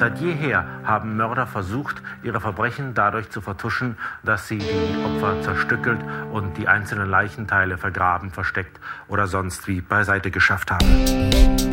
Seit jeher haben Mörder versucht, ihre Verbrechen dadurch zu vertuschen, dass sie die Opfer zerstückelt und die einzelnen Leichenteile vergraben, versteckt oder sonst wie beiseite geschafft haben.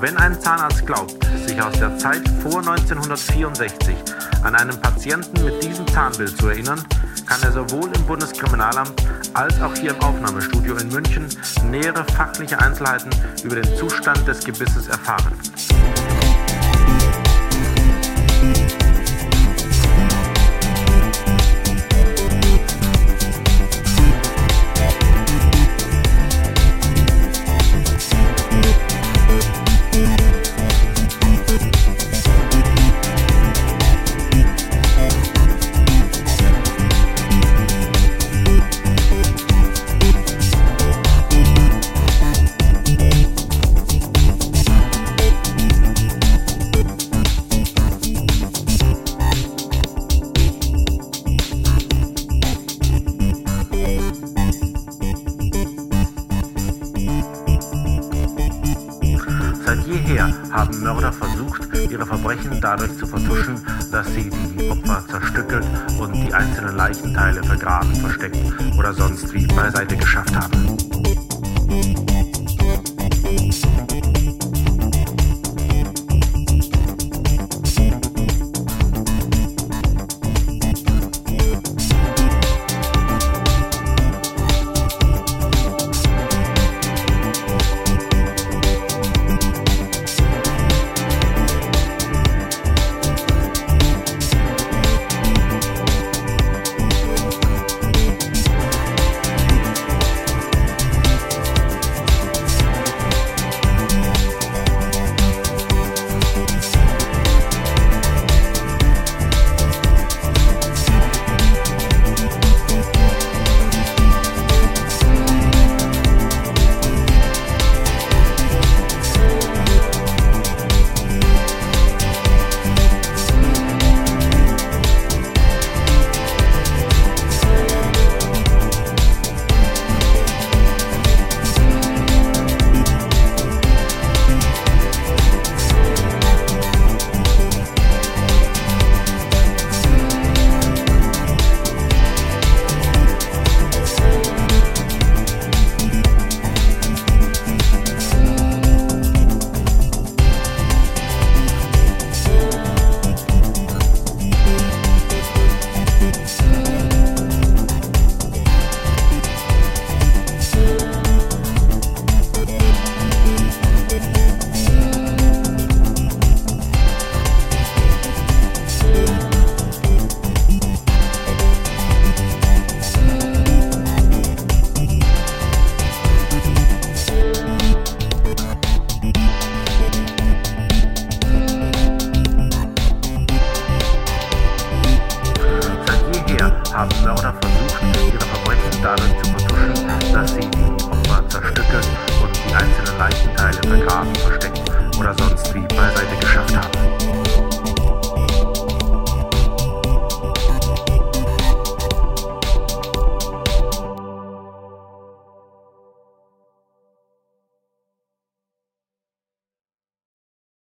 Wenn ein Zahnarzt glaubt, sich aus der Zeit vor 1964 an einen Patienten mit diesem Zahnbild zu erinnern, kann er sowohl im Bundeskriminalamt als auch hier im Aufnahmestudio in München nähere fachliche Einzelheiten über den Zustand des Gebisses erfahren. Jeher haben Mörder versucht, ihre Verbrechen dadurch zu vertuschen, dass sie die Opfer zerstückelt und die einzelnen Leichenteile vergraben, versteckt oder sonst wie beiseite geschafft haben. Haben Mörder versucht, ihre Verbrechen dadurch zu vertuschen, dass sie die Opfer zerstückelt und die einzelnen Leichenteile vergraben, versteckt oder sonst wie beiseite